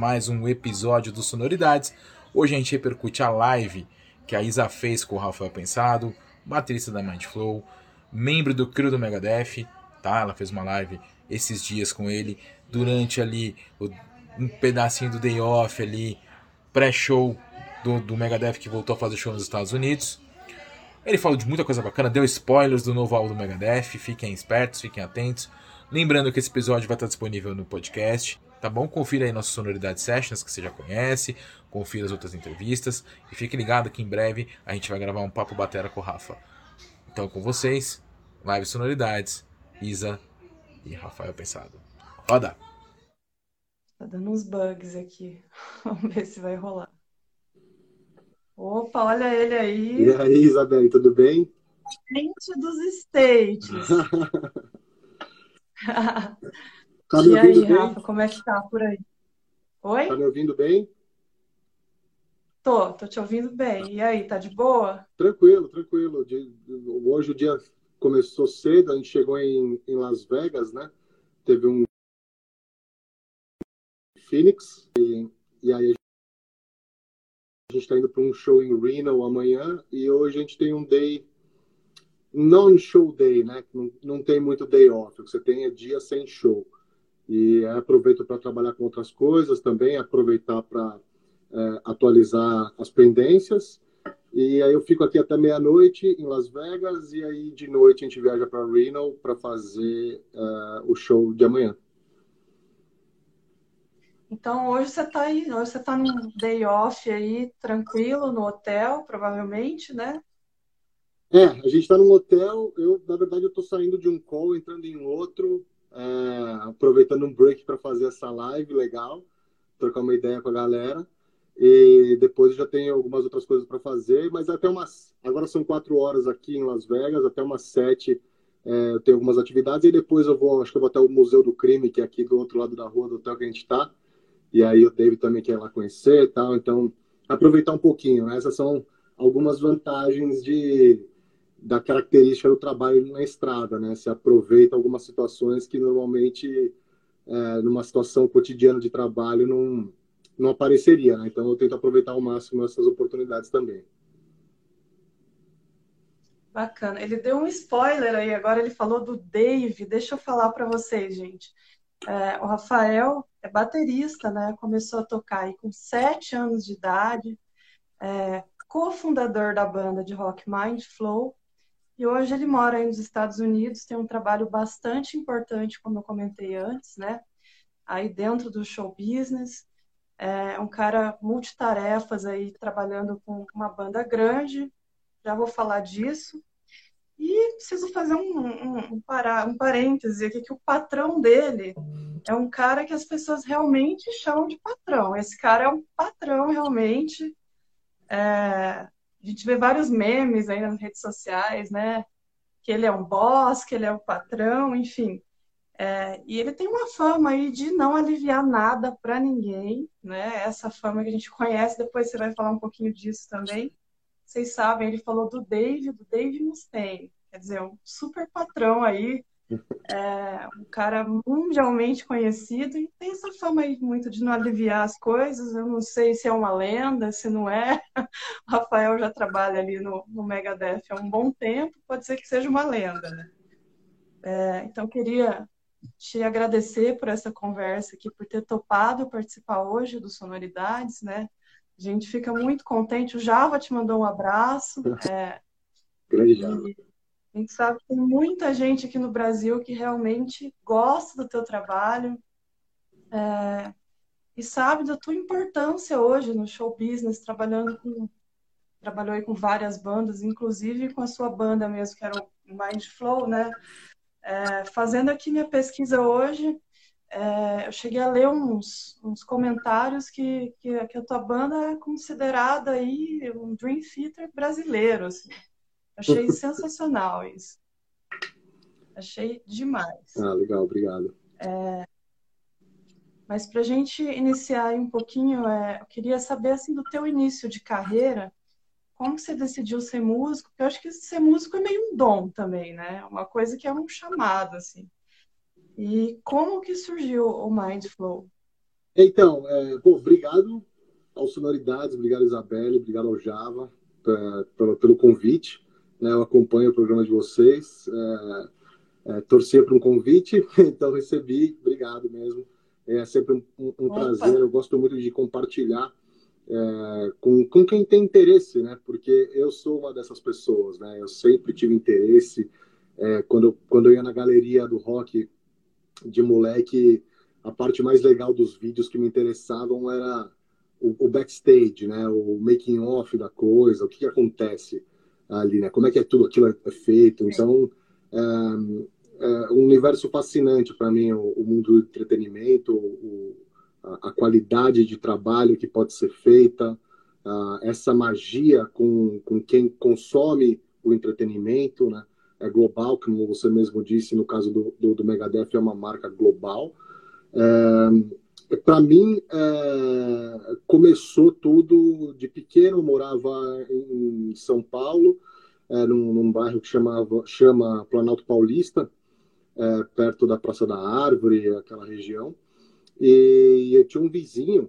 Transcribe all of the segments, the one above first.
mais um episódio do Sonoridades. Hoje a gente repercute a live que a Isa fez com o Rafael Pensado, baterista da Mindflow, membro do crew do Megadeth, tá? Ela fez uma live esses dias com ele, durante ali um pedacinho do day off ali, pré-show do, do Megadeth que voltou a fazer show nos Estados Unidos. Ele falou de muita coisa bacana, deu spoilers do novo álbum do Megadeth, fiquem espertos, fiquem atentos. Lembrando que esse episódio vai estar disponível no podcast, tá bom? Confira aí nossas Sonoridade Sessions, que você já conhece, confira as outras entrevistas e fique ligado que em breve a gente vai gravar um papo batera com o Rafa. Então com vocês, Live Sonoridades, Isa e Rafael Pensado. Roda! Tá dando uns bugs aqui. Vamos ver se vai rolar. Opa, olha ele aí. E aí, Isabelle, tudo bem? Gente dos States. Tá me E aí, ouvindo bem? Rafa, como é que tá por aí? Oi? Tá me ouvindo bem? Tô, tô te ouvindo bem. E aí, tá de boa? Tranquilo, tranquilo. Hoje o dia começou cedo, a gente chegou em, em Las Vegas, né? Teve um Phoenix e, e aí a gente está indo para um show em Reno amanhã e hoje a gente tem um day non-show day, né? Não, não tem muito day off, o que você tem é dia sem show. E aproveito para trabalhar com outras coisas também, aproveitar para é, atualizar as pendências. E aí eu fico aqui até meia-noite em Las Vegas e aí de noite a gente viaja para Reno para fazer é, o show de amanhã. Então, hoje você tá aí, hoje você tá num day off aí, tranquilo, no hotel, provavelmente, né? É, a gente está num hotel. Eu, na verdade, eu estou saindo de um call, entrando em outro, é, aproveitando um break para fazer essa live legal, trocar uma ideia com a galera. E depois já tenho algumas outras coisas para fazer, mas até umas. Agora são quatro horas aqui em Las Vegas, até umas sete é, eu tenho algumas atividades. E depois eu vou, acho que eu vou até o Museu do Crime, que é aqui do outro lado da rua do hotel que a gente está. E aí o David também quer ir lá conhecer e tal. Então, aproveitar um pouquinho. né? Essas são algumas vantagens de da característica do trabalho na estrada, né? Se aproveita algumas situações que normalmente, é, numa situação cotidiana de trabalho, não, não apareceria, né? Então eu tento aproveitar ao máximo essas oportunidades também. Bacana. Ele deu um spoiler aí, agora ele falou do Dave. Deixa eu falar para vocês, gente. É, o Rafael é baterista, né? Começou a tocar aí com sete anos de idade, é, cofundador da banda de rock Mind Flow, e hoje ele mora aí nos Estados Unidos, tem um trabalho bastante importante, como eu comentei antes, né? Aí dentro do show business, é um cara multitarefas aí, trabalhando com uma banda grande, já vou falar disso. E preciso fazer um, um, um, um parêntese aqui, que o patrão dele é um cara que as pessoas realmente chamam de patrão. Esse cara é um patrão, realmente. É, a gente vê vários memes aí nas redes sociais, né? Que ele é um boss, que ele é um patrão, enfim. É, e ele tem uma fama aí de não aliviar nada para ninguém, né? Essa fama que a gente conhece, depois você vai falar um pouquinho disso também. Vocês sabem, ele falou do Dave, do Dave Mustaine, quer dizer, um super patrão aí, É um cara mundialmente conhecido e tem essa fama aí muito de não aliviar as coisas. Eu não sei se é uma lenda, se não é. O Rafael já trabalha ali no, no Megadeth há um bom tempo, pode ser que seja uma lenda, né? É, então, queria te agradecer por essa conversa aqui, por ter topado participar hoje do Sonoridades, né? A gente fica muito contente. O Java te mandou um abraço. É, Grande Java. A gente sabe que tem muita gente aqui no Brasil que realmente gosta do teu trabalho é, e sabe da tua importância hoje no show business, trabalhando com trabalhou aí com várias bandas, inclusive com a sua banda mesmo, que era o Mind Flow, né? É, fazendo aqui minha pesquisa hoje, é, eu cheguei a ler uns, uns comentários que, que, que, a tua banda é considerada aí um Dream Theater brasileiro, assim. Achei sensacional isso. Achei demais. Ah, legal, obrigado. É, mas para a gente iniciar um pouquinho, é, eu queria saber assim do teu início de carreira, como você decidiu ser músico? Porque eu acho que ser músico é meio um dom também, né? Uma coisa que é um chamado, assim. E como que surgiu o Mindflow? Então, é, pô, obrigado aos Sonoridades, obrigado Isabelle, obrigado ao Java é, pelo, pelo convite. Né, eu acompanho o programa de vocês, é, é, torcia para um convite, então recebi, obrigado mesmo. É sempre um, um prazer, eu gosto muito de compartilhar é, com, com quem tem interesse, né? Porque eu sou uma dessas pessoas, né? Eu sempre tive interesse. É, quando, quando eu ia na galeria do rock de moleque, a parte mais legal dos vídeos que me interessavam era o, o backstage, né? O making off da coisa, o que, que, acontece ali, né? Como é que é tudo aquilo é feito. Então, é, é um universo fascinante para mim, o, o, mundo do entretenimento, o, a, a, qualidade de trabalho que pode ser feita, essa magia com, com quem consome o entretenimento, né? é global, como você mesmo disse, no caso do, do, do Megadeth, é uma marca global. É, Para mim, é, começou tudo de pequeno, eu morava em São Paulo, é, num, num, bairro que chamava, chama Planalto Paulista, é, perto da Praça da Árvore, aquela região. E eu tinha um vizinho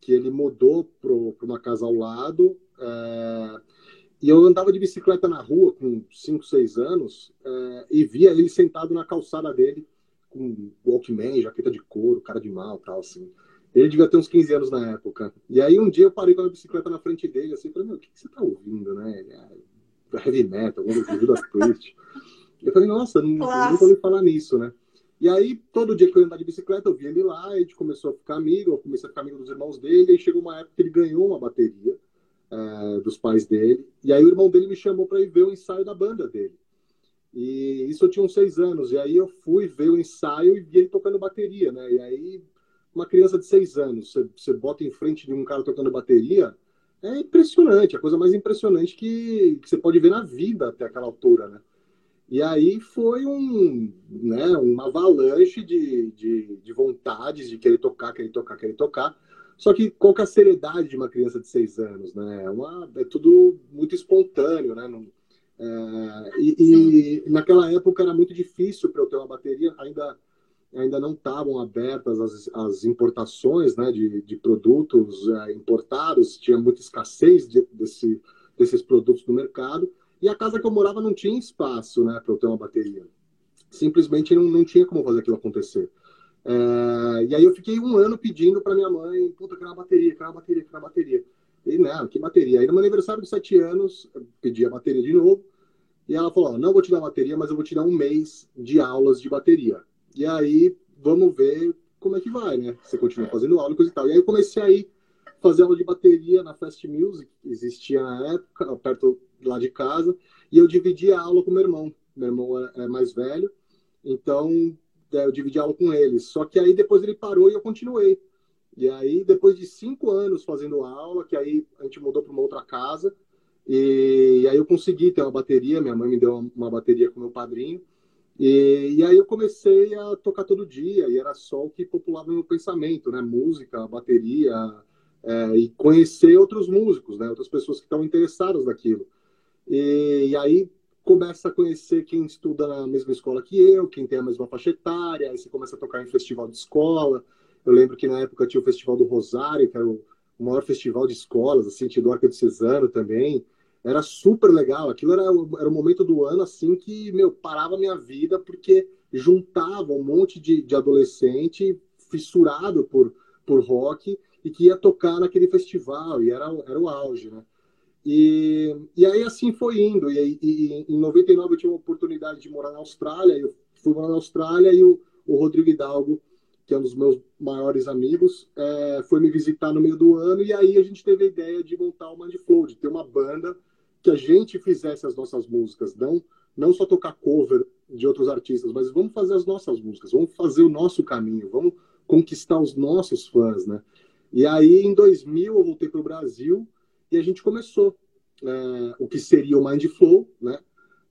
que ele mudou para uma casa ao lado, é, e eu andava de bicicleta na rua com 5, 6 anos é, e via ele sentado na calçada dele com Walkman, jaqueta de couro, cara de mal, tal assim. Ele devia ter uns 15 anos na época. E aí um dia eu parei com a bicicleta na frente dele, assim, falei, meu, o que, que você tá ouvindo, né? Ele, ah, heavy metal, alguma coisa, Judas Priest. Eu falei, nossa, não, nunca ouvi falar nisso, né? E aí, todo dia que eu ia andar de bicicleta, eu via ele lá, a gente começou a ficar amigo, eu comecei a ficar amigo dos irmãos dele, e chegou uma época que ele ganhou uma bateria é, dos pais dele. E aí o irmão dele me chamou para ir ver o ensaio da banda dele. E isso eu tinha uns seis anos. E aí eu fui ver o ensaio e vi ele tocando bateria, né? E aí uma criança de seis anos, você, você bota em frente de um cara tocando bateria, é impressionante, a coisa mais impressionante que, que você pode ver na vida até aquela altura, né? E aí foi um, né, uma avalanche de, de, de vontades de querer tocar, querer tocar, querer tocar. Só que qual que é a seriedade de uma criança de seis anos, né? É, uma, é tudo muito espontâneo, né? Não, é, e, e, naquela época era muito difícil para eu ter uma bateria, ainda, ainda não estavam abertas as, as importações né, de, de produtos é, importados, tinha muita escassez de, desse, desses produtos no mercado, e a casa que eu morava não tinha espaço né, para eu ter uma bateria. Simplesmente não, não tinha como fazer aquilo acontecer. É, e aí eu fiquei um ano pedindo para minha mãe, puta, quero uma bateria, quero uma bateria, quero uma bateria. E, né, que bateria? Aí no meu aniversário de sete anos, eu pedi a bateria de novo, e ela falou, não vou te dar bateria, mas eu vou te dar um mês de aulas de bateria. E aí, vamos ver como é que vai, né? Você continua fazendo aula e coisa e tal. E aí eu comecei a ir fazer aula de bateria na Fast Music, existia na época, perto lá de casa, e eu dividia a aula com meu irmão. Meu irmão é, é mais velho, então é, eu dividi aula com ele. Só que aí depois ele parou e eu continuei. E aí, depois de cinco anos fazendo aula, que aí a gente mudou para uma outra casa, e, aí eu consegui ter uma bateria, minha mãe me deu uma, bateria com meu padrinho, e, e, aí eu comecei a tocar todo dia, e era só o que populava meu pensamento, né? Música, bateria, é, e conhecer outros músicos, né? Outras pessoas que estavam interessadas naquilo. E, e aí começa a conhecer quem estuda na mesma escola que eu, quem tem a mesma faixa etária, aí você começa a tocar em festival de escola. Eu lembro que na época tinha o Festival do Rosário, que era o maior festival de escolas, assim, tinha do Arquidiocesano também. Era super legal. Aquilo era, era o momento do ano, assim, que, meu, parava a minha vida, porque juntava um monte de, de adolescente fissurado por, por rock e que ia tocar naquele festival, e era, era o auge, né? E, e aí assim foi indo. E, e, em 99 eu tive a oportunidade de morar na Austrália. Eu fui morar na Austrália e o, o Rodrigo Hidalgo, que é um dos meus maiores amigos, é, foi me visitar no meio do ano. E aí a gente teve a ideia de montar o Mindflow, de ter uma banda que a gente fizesse as nossas músicas, não, não só tocar cover de outros artistas, mas vamos fazer as nossas músicas, vamos fazer o nosso caminho, vamos conquistar os nossos fãs, né? E aí, em 2000, eu voltei para o Brasil e a gente começou é, o que seria o Mind Flow, né?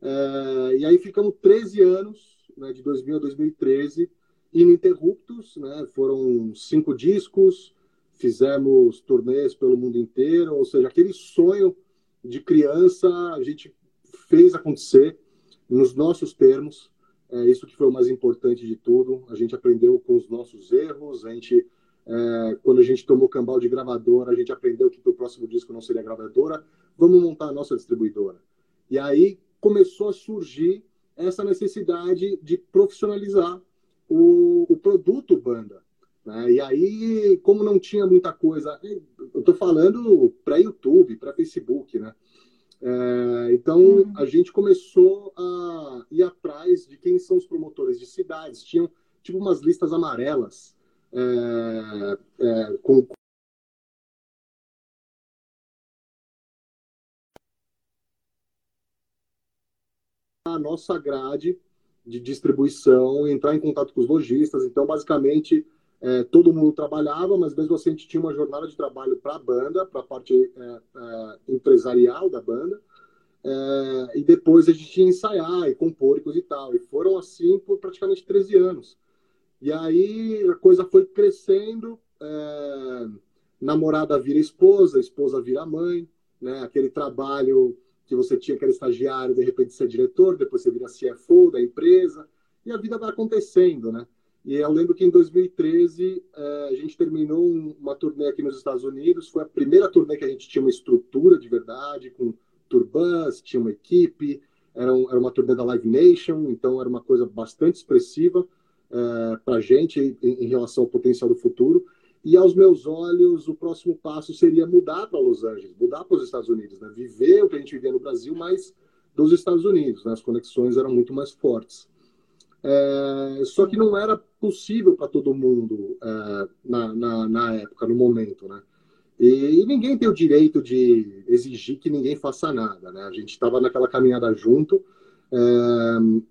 É, e aí ficamos 13 anos, né, de 2000 a 2013, ininterruptos, né? Foram cinco discos, fizemos turnês pelo mundo inteiro, ou seja, aquele sonho de criança a gente fez acontecer nos nossos termos. É isso que foi o mais importante de tudo. A gente aprendeu com os nossos erros, a gente é, quando a gente tomou cambal de gravadora, a gente aprendeu que para o próximo disco não seria gravadora, vamos montar a nossa distribuidora. E aí começou a surgir essa necessidade de profissionalizar o, o produto banda. Né? E aí, como não tinha muita coisa, eu estou falando para YouTube, para Facebook, né? É, então uhum. a gente começou a ir atrás de quem são os promotores de cidades. Tinham tipo umas listas amarelas é, é, com a nossa grade de distribuição, entrar em contato com os lojistas. Então, basicamente, é, todo mundo trabalhava, mas mesmo assim a gente tinha uma jornada de trabalho para a banda, para a parte é, é, empresarial da banda. É, e depois a gente ia ensaiar e compor e coisa e tal. E foram assim por praticamente 13 anos. E aí a coisa foi crescendo, é, namorada vira esposa, esposa vira mãe, né? Aquele trabalho que você tinha que era estagiário, de repente ser diretor, depois você vira CFO da empresa, e a vida vai acontecendo, né? E eu lembro que em 2013 é, a gente terminou uma turnê aqui nos Estados Unidos, foi a primeira turnê que a gente tinha uma estrutura de verdade, com turbans, tinha uma equipe, era, um, uma turnê da Live Nation, então era uma coisa bastante expressiva é, para a gente em, relação ao potencial do futuro. E aos meus olhos, o próximo passo seria mudar para Los Angeles, mudar para os Estados Unidos, né? viver o que a gente vivia no Brasil, mas dos Estados Unidos. Né? As conexões eram muito mais fortes. É, só que não era possível para todo mundo é, na, na, na, época, no momento, né? E, e, ninguém tem o direito de exigir que ninguém faça nada, né? A gente estava naquela caminhada junto, é,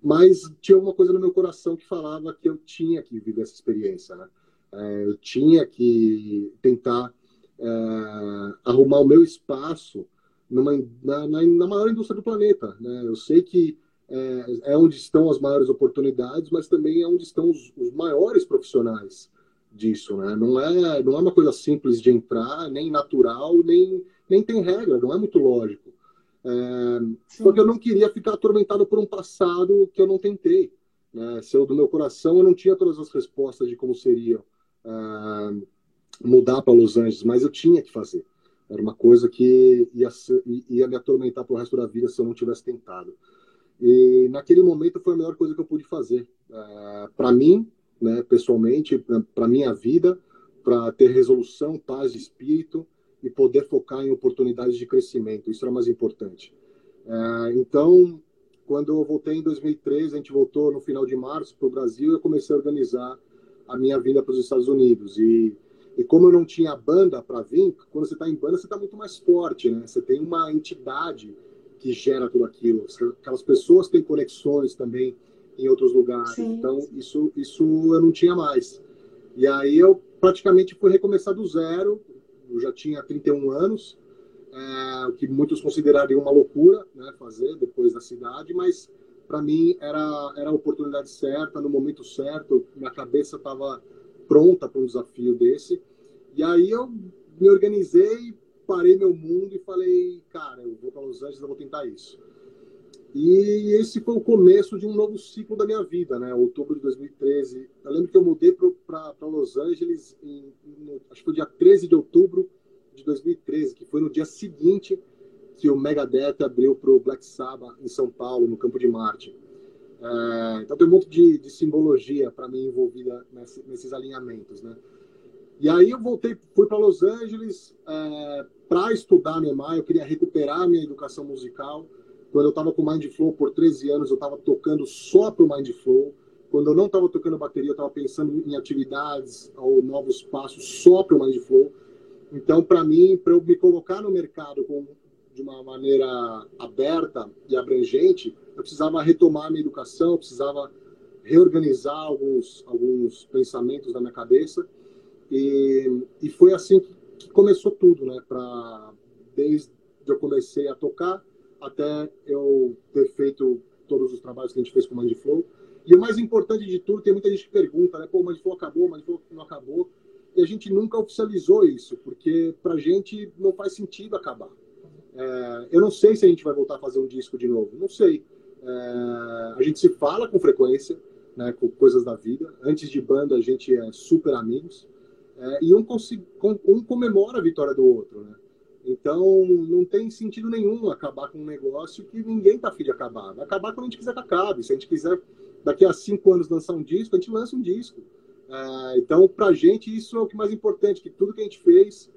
mas tinha uma coisa no meu coração que falava que eu tinha que viver essa experiência, né? É, eu tinha que tentar é, arrumar o meu espaço numa, na, na, maior indústria do planeta. Né? Eu sei que é, é, onde estão as maiores oportunidades, mas também é onde estão os, os maiores profissionais disso. Né? Não, é, não é uma coisa simples de entrar, nem natural, nem, nem tem regra, não é muito lógico. É, só que eu não queria ficar atormentado por um passado que eu não tentei. Né? Se eu, do meu coração, eu não tinha todas as respostas de como seria uh, mudar para Los Angeles, mas eu tinha que fazer. Era uma coisa que ia, ia me atormentar para o resto da vida se eu não tivesse tentado. E naquele momento foi a melhor coisa que eu pude fazer. Uh, é, para mim, né, pessoalmente, para minha vida, para ter resolução, paz de espírito e poder focar em oportunidades de crescimento. Isso era mais importante. É, então, quando eu voltei em 2013, a gente voltou no final de março para o Brasil, eu comecei a organizar a minha vinda para os Estados Unidos. E, e como eu não tinha banda para vir, quando você está em banda, você está muito mais forte, né? Você tem uma entidade que gera tudo aquilo. Aquelas pessoas têm conexões também em outros lugares. Sim. Então, isso, isso eu não tinha mais. E aí eu praticamente fui recomeçar do zero, eu já tinha 31 anos, é, o que muitos considerariam uma loucura né, fazer depois da cidade, mas para mim era, era a oportunidade certa, no momento certo, minha cabeça estava pronta para um desafio desse. E aí eu me organizei, parei meu mundo e falei, cara, eu vou para Los Angeles, eu vou tentar isso. E esse foi o começo de um novo ciclo da minha vida, né? Outubro de 2013. Eu lembro que eu mudei para Los Angeles, em, no, acho que foi dia 13 de outubro de 2013, que foi no dia seguinte que o Megadeth abriu para o Black Sabbath em São Paulo, no Campo de Marte. É, então tem um monte de, de simbologia para mim envolvida nesse, nesses alinhamentos, né? E aí eu voltei, fui para Los Angeles é, para estudar NEMA, eu queria recuperar minha educação musical. Quando eu estava com o Mindflow por 13 anos, eu estava tocando só para o Mindflow. Quando eu não estava tocando bateria, eu estava pensando em atividades ou novos passos só para o Mindflow. Então, para mim, para eu me colocar no mercado com, de uma maneira aberta e abrangente, eu precisava retomar a minha educação, eu precisava reorganizar alguns, alguns pensamentos na minha cabeça. E, e foi assim que, começou tudo, né? Pra, desde eu comecei a tocar até eu ter feito todos os trabalhos que a gente fez com o Mindflow. E o mais importante de tudo, tem muita gente que pergunta, né? Pô, o Mindflow acabou, o Mindflow não acabou. E a gente nunca oficializou isso, porque pra gente não faz sentido acabar. É, eu não sei se a gente vai voltar a fazer um disco de novo, não sei. É, a gente se fala com frequência, né, com coisas da vida. Antes de banda, a gente é super amigos. É, e um, um comemora a vitória do outro, né? Então, não tem sentido nenhum acabar com um negócio que ninguém tá afim de acabar. Vai acabar quando a gente quiser que acabe. Se a gente quiser, daqui a cinco anos, lançar um disco, a gente lança um disco. É, então, pra gente, isso é o que mais importante, que tudo que a gente fez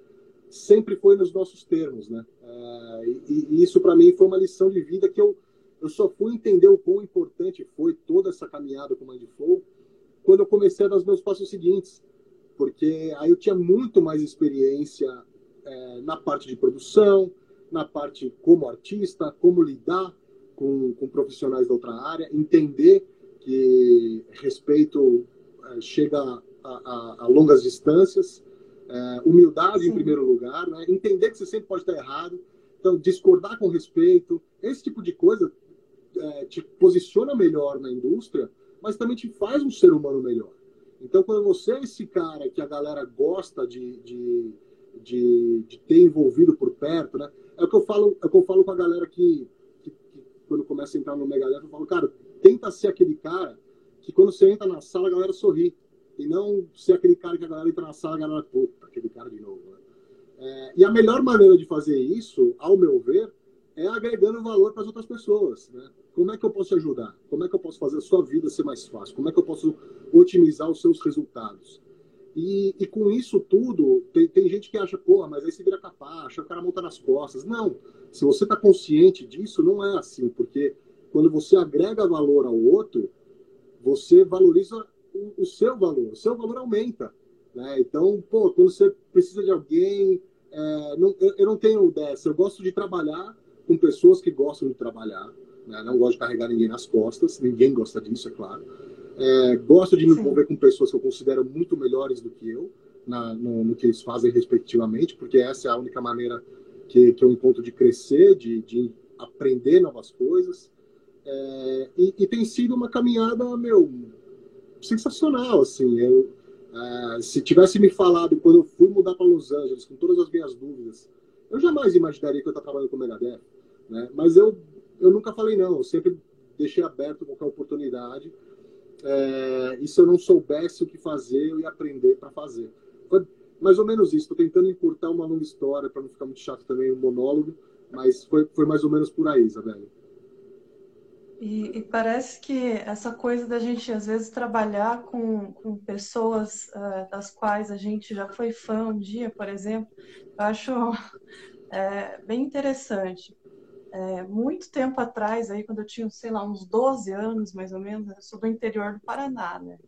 sempre foi nos nossos termos, né? É, e, e, isso, para mim, foi uma lição de vida que eu, eu só fui entender o quão importante foi toda essa caminhada com o Mindflow quando eu comecei a dar os meus passos seguintes. Porque aí eu tinha muito mais experiência é, na parte de produção, na parte como artista, como lidar com, com profissionais da outra área, entender que respeito é, chega a, a, a, longas distâncias, é, humildade Sim. em primeiro lugar, né? entender que você sempre pode estar errado, então discordar com respeito, esse tipo de coisa é, te posiciona melhor na indústria, mas também te faz um ser humano melhor. Então, quando você é esse cara que a galera gosta de, de de, de ter envolvido por perto, né? É o que eu falo, é o que eu falo com a galera que, que, que quando começa a entrar no Megadeth, eu falo, cara, tenta ser aquele cara que quando você entra na sala, a galera sorri. E não ser aquele cara que a galera entra na sala e a galera, puta, aquele cara de novo. Né? É, e a melhor maneira de fazer isso, ao meu ver, é agregando valor para as outras pessoas. Né? Como é que eu posso ajudar? Como é que eu posso fazer a sua vida ser mais fácil? Como é que eu posso otimizar os seus resultados? E, e com isso tudo, tem, tem, gente que acha, porra, mas aí você vira capacha, o cara monta nas costas. Não, se você está consciente disso, não é assim, porque quando você agrega valor ao outro, você valoriza o, o seu valor, o seu valor aumenta. Né? Então, pô, quando você precisa de alguém, é, não, eu, eu, não tenho dessa, eu gosto de trabalhar com pessoas que gostam de trabalhar, né? não gosto de carregar ninguém nas costas, ninguém gosta disso, é claro. É, gosto de me envolver com pessoas que eu considero muito melhores do que eu, na, no, no, que eles fazem respectivamente, porque essa é a única maneira que, que eu encontro de crescer, de, de aprender novas coisas. É, e, e, tem sido uma caminhada, meu, sensacional, assim. Eu, é, se tivesse me falado quando eu fui mudar para Los Angeles, com todas as minhas dúvidas, eu jamais imaginaria que eu estava trabalhando com o Megadeth, né? Mas eu, eu nunca falei não, eu sempre deixei aberto qualquer oportunidade é, e se eu não soubesse o que fazer, eu ia aprender para fazer. Foi mais ou menos isso. Estou tentando encurtar uma longa história para não ficar muito chato também o um monólogo, mas foi, foi mais ou menos por aí, Isabela. E, e, parece que essa coisa da gente, às vezes, trabalhar com, com pessoas uh, das quais a gente já foi fã um dia, por exemplo, eu acho é, bem interessante é, muito tempo atrás, aí, quando eu tinha, sei lá, uns 12 anos, mais ou menos, eu sou do interior do Paraná, né?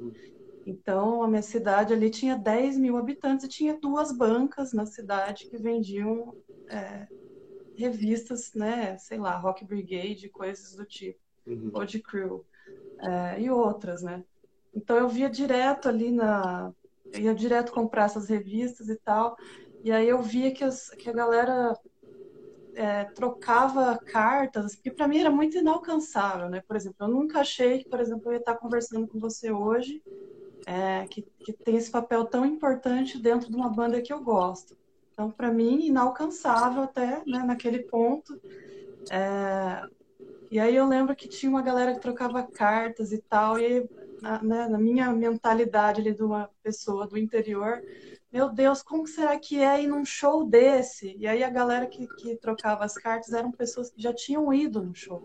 Então, a minha cidade ali tinha 10 mil habitantes e tinha duas bancas na cidade que vendiam é, revistas, né? Sei lá, Rock Brigade, coisas do tipo, uhum. ou de Crew, é, e outras, né? Então, eu via direto ali na... Ia direto comprar essas revistas e tal, e aí eu via que, as, que a galera é, trocava cartas, que para mim era muito inalcançável, né? Por exemplo, eu nunca achei que, por exemplo, eu ia estar conversando com você hoje, é, que, que tem esse papel tão importante dentro de uma banda que eu gosto. Então, para mim, inalcançável até né, naquele ponto. É, E aí eu lembro que tinha uma galera que trocava cartas e tal, e na, né, na minha mentalidade ali de uma pessoa do interior, meu Deus, como será que é ir num show desse? E aí a galera que, que trocava as cartas eram pessoas que já tinham ido no show.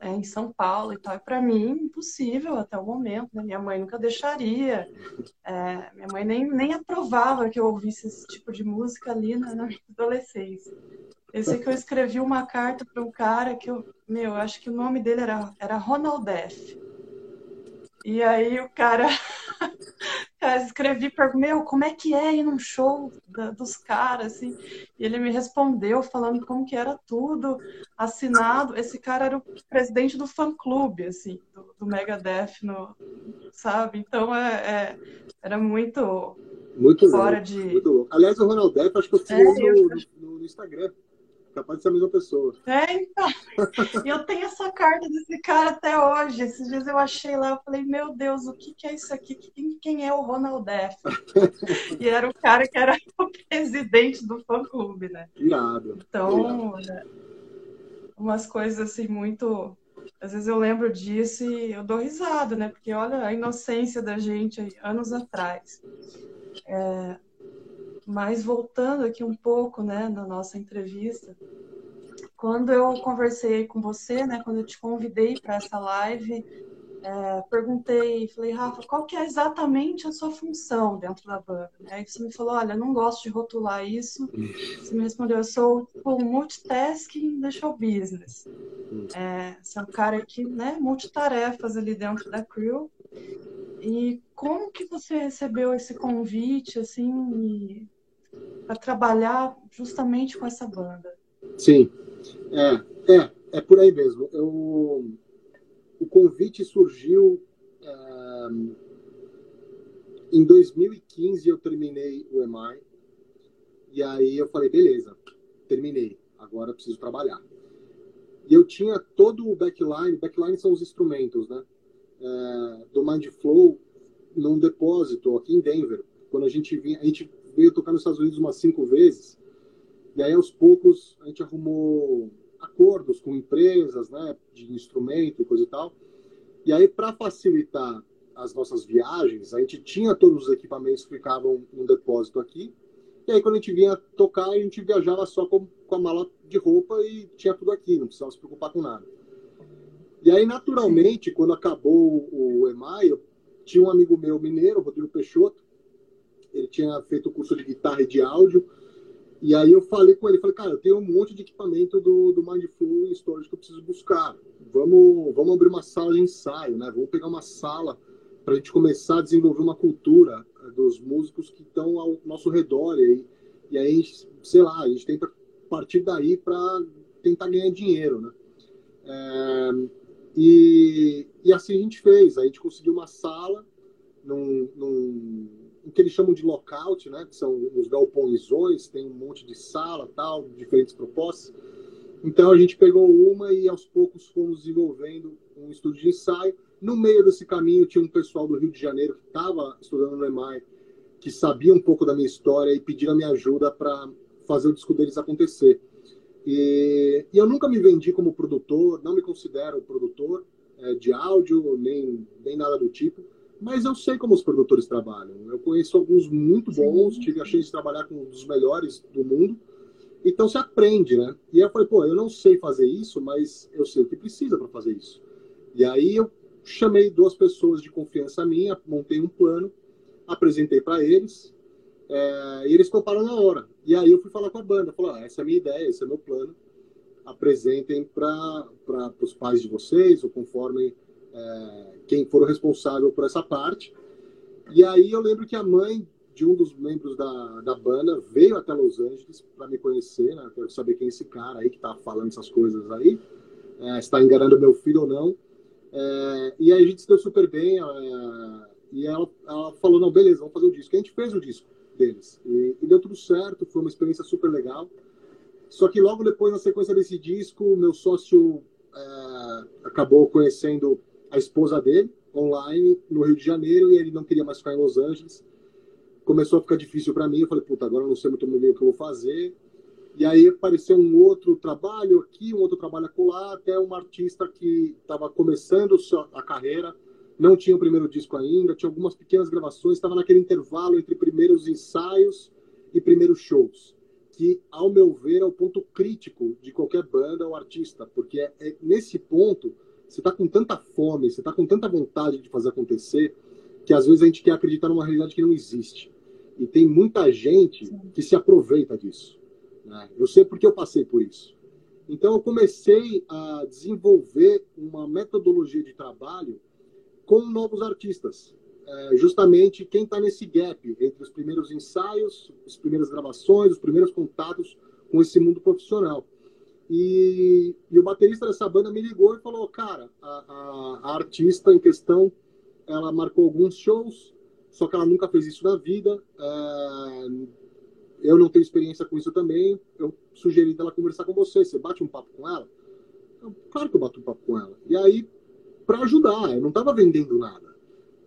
É, em São Paulo e tal. E para mim, impossível até o momento. Né? Minha mãe nunca deixaria. É, minha mãe nem, nem aprovava que eu ouvisse esse tipo de música ali na, na minha adolescência. Eu sei que eu escrevi uma carta para um cara que eu, meu, acho que o nome dele era, era Ronald F. E aí o cara, cara escrevi para meu, como é que é ir num show da, dos caras, assim? E ele me respondeu falando como que era tudo assinado. Esse cara era o presidente do fã-clube, assim, do, do Megadeth, no, sabe? Então é, é era muito, muito fora louco, de... Muito louco. Aliás, o Ronald Depp, acho que eu sigo é, no, no, no Instagram capaz de ser a mesma pessoa. É, então. eu tenho essa carta desse cara até hoje. Esses dias eu achei lá, eu falei, meu Deus, o que, que é isso aqui? Quem, quem é o Ronald F? e era o cara que era o presidente do fã-clube, né? Irado. Então, Irado. umas coisas assim muito. Às vezes eu lembro disso e eu dou risada, né? Porque olha a inocência da gente anos atrás. É, mas voltando aqui um pouco, né, na nossa entrevista, quando eu conversei com você, né, quando eu te convidei para essa live, é, perguntei, falei, Rafa, qual que é exatamente a sua função dentro da banda? Aí você me falou, olha, não gosto de rotular isso. Você me respondeu, eu sou tipo, multitasking da show business. É, você é um cara que, né, multitarefas ali dentro da crew. E como que você recebeu esse convite, assim, para trabalhar justamente com essa banda. Sim, é, é, é por aí mesmo. Eu, o convite surgiu é, em 2015. Eu terminei o EMAI e aí eu falei, beleza, terminei. Agora preciso trabalhar. E eu tinha todo o backline. Backline são os instrumentos, né? É, do Mindflow num depósito aqui em Denver. Quando a gente vinha, a gente veio tocar nos Estados Unidos umas cinco vezes. E aí, aos poucos, a gente arrumou acordos com empresas, né, de instrumento e coisa e tal. E aí, para facilitar as nossas viagens, a gente tinha todos os equipamentos que ficavam no depósito aqui. E aí, quando a gente vinha tocar, a gente viajava só com, com a mala de roupa e tinha tudo aqui, não precisava se preocupar com nada. E aí, naturalmente, quando acabou o EMAI, tinha um amigo meu mineiro, Rodrigo Peixoto, ele tinha feito o curso de guitarra e de áudio. E aí eu falei com ele, falei, cara, eu tenho um monte de equipamento do, do Mindful Storage que eu preciso buscar. Vamos, vamos abrir uma sala de ensaio, né? Vamos pegar uma sala para a gente começar a desenvolver uma cultura eh, dos músicos que estão ao nosso redor. E, e aí, sei lá, a gente tenta partir daí para tentar ganhar dinheiro, né? É, e, e assim a gente fez. A gente conseguiu uma sala num, num o que eles chamam de lockout, né, que são os galpõezões, tem um monte de sala, tal, diferentes propostas. Então a gente pegou uma e aos poucos fomos desenvolvendo um estúdio de ensaio. No meio desse caminho tinha um pessoal do Rio de Janeiro que estava estudando no EMAI, que sabia um pouco da minha história e pediram a minha ajuda para fazer o disco deles acontecer. E, e, eu nunca me vendi como produtor, não me considero produtor é, de áudio, nem, nem nada do tipo mas eu sei como os produtores trabalham. Eu conheço alguns muito bons, Sim. tive a chance de trabalhar com um dos melhores do mundo. Então se aprende, né? E aí eu falei, pô, eu não sei fazer isso, mas eu sei o que precisa para fazer isso. E aí eu chamei duas pessoas de confiança minha, montei um plano, apresentei para eles, é, e eles toparam na hora. E aí eu fui falar com a banda, falei, ah, essa é a minha ideia, esse é meu plano, apresentem para os pais de vocês, ou conforme é, quem for o responsável por essa parte. E aí eu lembro que a mãe de um dos membros da, da banda veio até Los Angeles para me conhecer, né? Quero saber quem é esse cara aí que tá falando essas coisas aí, é, está enganando meu filho ou não. É, e aí a gente se deu super bem, é, e ela, ela, falou, não, beleza, vamos fazer o disco. E a gente fez o disco deles, e, e deu tudo certo, foi uma experiência super legal. Só que logo depois, na sequência desse disco, meu sócio é, acabou conhecendo a esposa dele online no Rio de Janeiro e ele não queria mais ficar em Los Angeles. Começou a ficar difícil para mim. Eu falei, puta, agora eu não sei muito bem o que eu vou fazer. E aí apareceu um outro trabalho aqui, um outro trabalho acolá, até uma artista que estava começando a carreira, não tinha o primeiro disco ainda, tinha algumas pequenas gravações, estava naquele intervalo entre primeiros ensaios e primeiros shows, que, ao meu ver, é o ponto crítico de qualquer banda ou artista, porque é, é nesse ponto você está com tanta fome, você está com tanta vontade de fazer acontecer, que às vezes a gente quer acreditar numa realidade que não existe. E tem muita gente que se aproveita disso. Né? Eu sei porque eu passei por isso. Então eu comecei a desenvolver uma metodologia de trabalho com novos artistas. É, justamente quem está nesse gap entre os primeiros ensaios, as primeiras gravações, os primeiros contatos com esse mundo profissional. E, e o baterista dessa banda me ligou e falou: Cara, a, a, a artista em questão ela marcou alguns shows, só que ela nunca fez isso na vida. É, eu não tenho experiência com isso também. Eu sugeri dela conversar com você. Você bate um papo com ela? Eu, claro que eu bato um papo com ela. E aí para ajudar, eu não estava vendendo nada.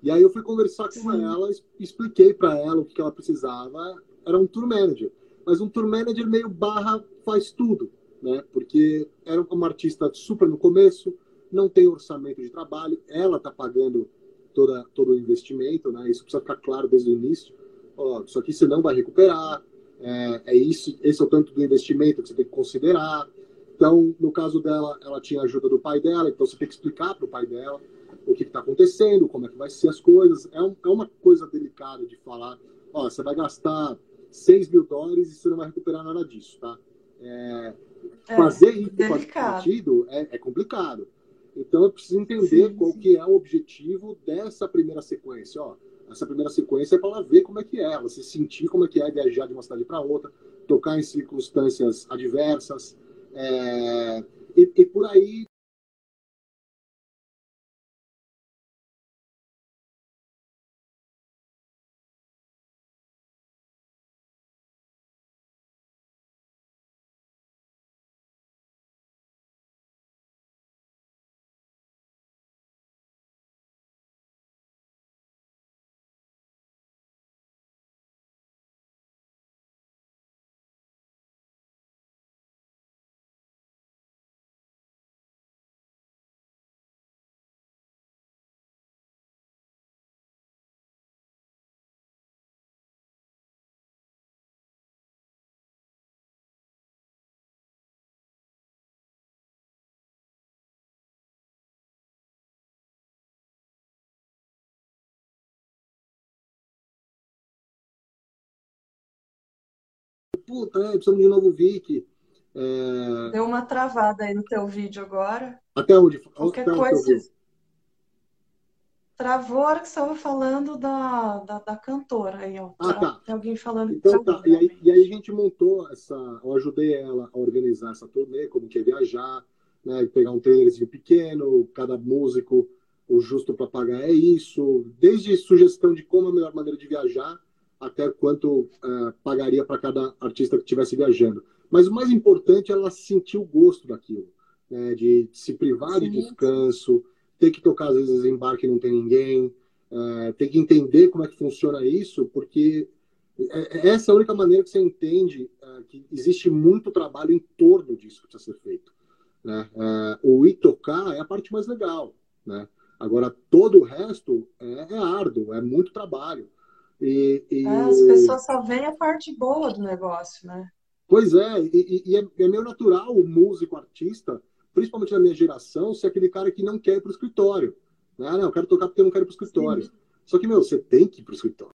E aí eu fui conversar com Sim. ela, expliquei para ela o que ela precisava. Era um tour manager, mas um tour manager meio barra faz tudo, né? Porque era uma artista super no começo, não tem orçamento de trabalho, ela está pagando toda, todo o investimento, né? Isso precisa ficar claro desde o início. Ó, isso aqui você não vai recuperar, é, é isso, esse é o tanto do investimento que você tem que considerar. Então, no caso dela, ela tinha ajuda do pai dela, então você tem que explicar para o pai dela o que está acontecendo, como é que vai ser as coisas. É, um, é, uma coisa delicada de falar, ó, você vai gastar 6 mil dólares e você não vai recuperar nada disso, tá? É, é fazer isso faz sentido é, é, complicado. Então, eu preciso entender sim, qual sim. que é o objetivo dessa primeira sequência, ó. Essa primeira sequência é para ela ver como é que é, você sentir como é que é viajar de uma cidade para outra, tocar em circunstâncias adversas, é, e, e por aí puta, é, precisamos de um novo Vic. É... Deu uma travada aí no teu vídeo agora. Até onde? Qualquer Até coisa. Travou a hora que você estava falando da, da, da, cantora aí, ó. Ah, tá. Tem alguém falando então, tá. E aí, e aí, a gente montou essa. Eu ajudei ela a organizar essa turnê, como que é viajar, né? Pegar um trailerzinho pequeno, cada músico, o justo para pagar é isso. Desde sugestão de como é a melhor maneira de viajar até quanto uh, pagaria para cada artista que estivesse viajando. Mas o mais importante é ela sentir o gosto daquilo, né? de se privar Sim. de descanso, ter que tocar às vezes embarque e não tem ninguém, uh, ter que entender como é que funciona isso, porque é, é, essa é a única maneira que você entende uh, que existe muito trabalho em torno disso que precisa ser feito. Né? o ir tocar é a parte mais legal, né? Agora, todo o resto é, é árduo, é muito trabalho. E, e... É, as pessoas só veem a parte boa do negócio, né? Pois é, e, e é, é, meio natural o músico, artista, principalmente na minha geração, ser aquele cara que não quer ir para o escritório. Né? Ah, não, eu quero tocar porque eu não quero ir para o escritório. Sim. Só que, meu, você tem que ir para o escritório.